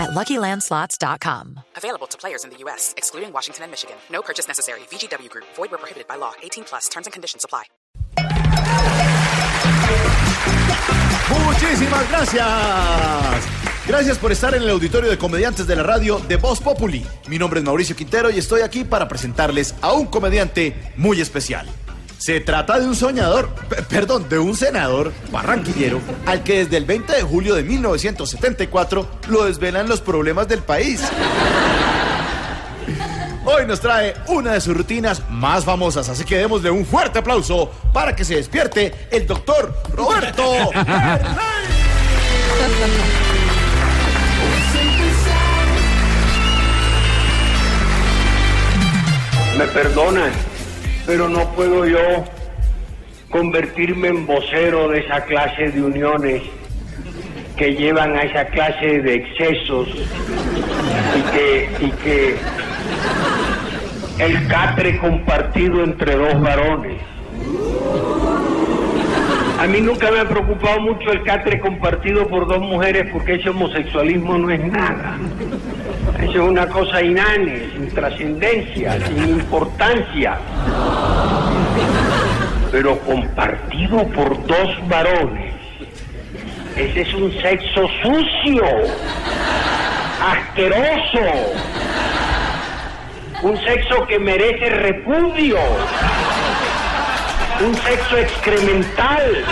at LuckyLandSlots.com. Available to players in the U.S., excluding Washington and Michigan. No purchase necessary. VGW Group. Void where prohibited by law. 18 plus. Terms and conditions apply. Muchísimas gracias. Gracias por estar en el auditorio de comediantes de la radio de Voz Populi. Mi nombre es Mauricio Quintero y estoy aquí para presentarles a un comediante muy especial. Se trata de un soñador, perdón, de un senador barranquillero al que desde el 20 de julio de 1974 lo desvelan los problemas del país. Hoy nos trae una de sus rutinas más famosas, así que démosle un fuerte aplauso para que se despierte el doctor Roberto. Me perdonan, pero no puedo yo convertirme en vocero de esa clase de uniones que llevan a esa clase de excesos y que, y que el catre compartido entre dos varones. A mí nunca me ha preocupado mucho el catre compartido por dos mujeres porque ese homosexualismo no es nada. Eso es una cosa inane, sin trascendencia, sin importancia. Pero compartido por dos varones. Ese es un sexo sucio, asqueroso. Un sexo que merece repudio. Un sexo excremental.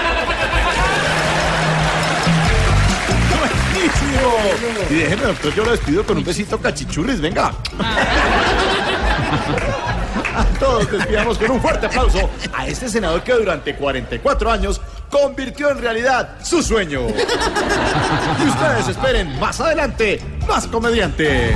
Buenísimo. Y déjeme, doctor, yo lo despido con un besito cachichurris, venga. A todos despidamos con un fuerte aplauso a este senador que durante 44 años convirtió en realidad su sueño. Y ustedes esperen más adelante más comediantes.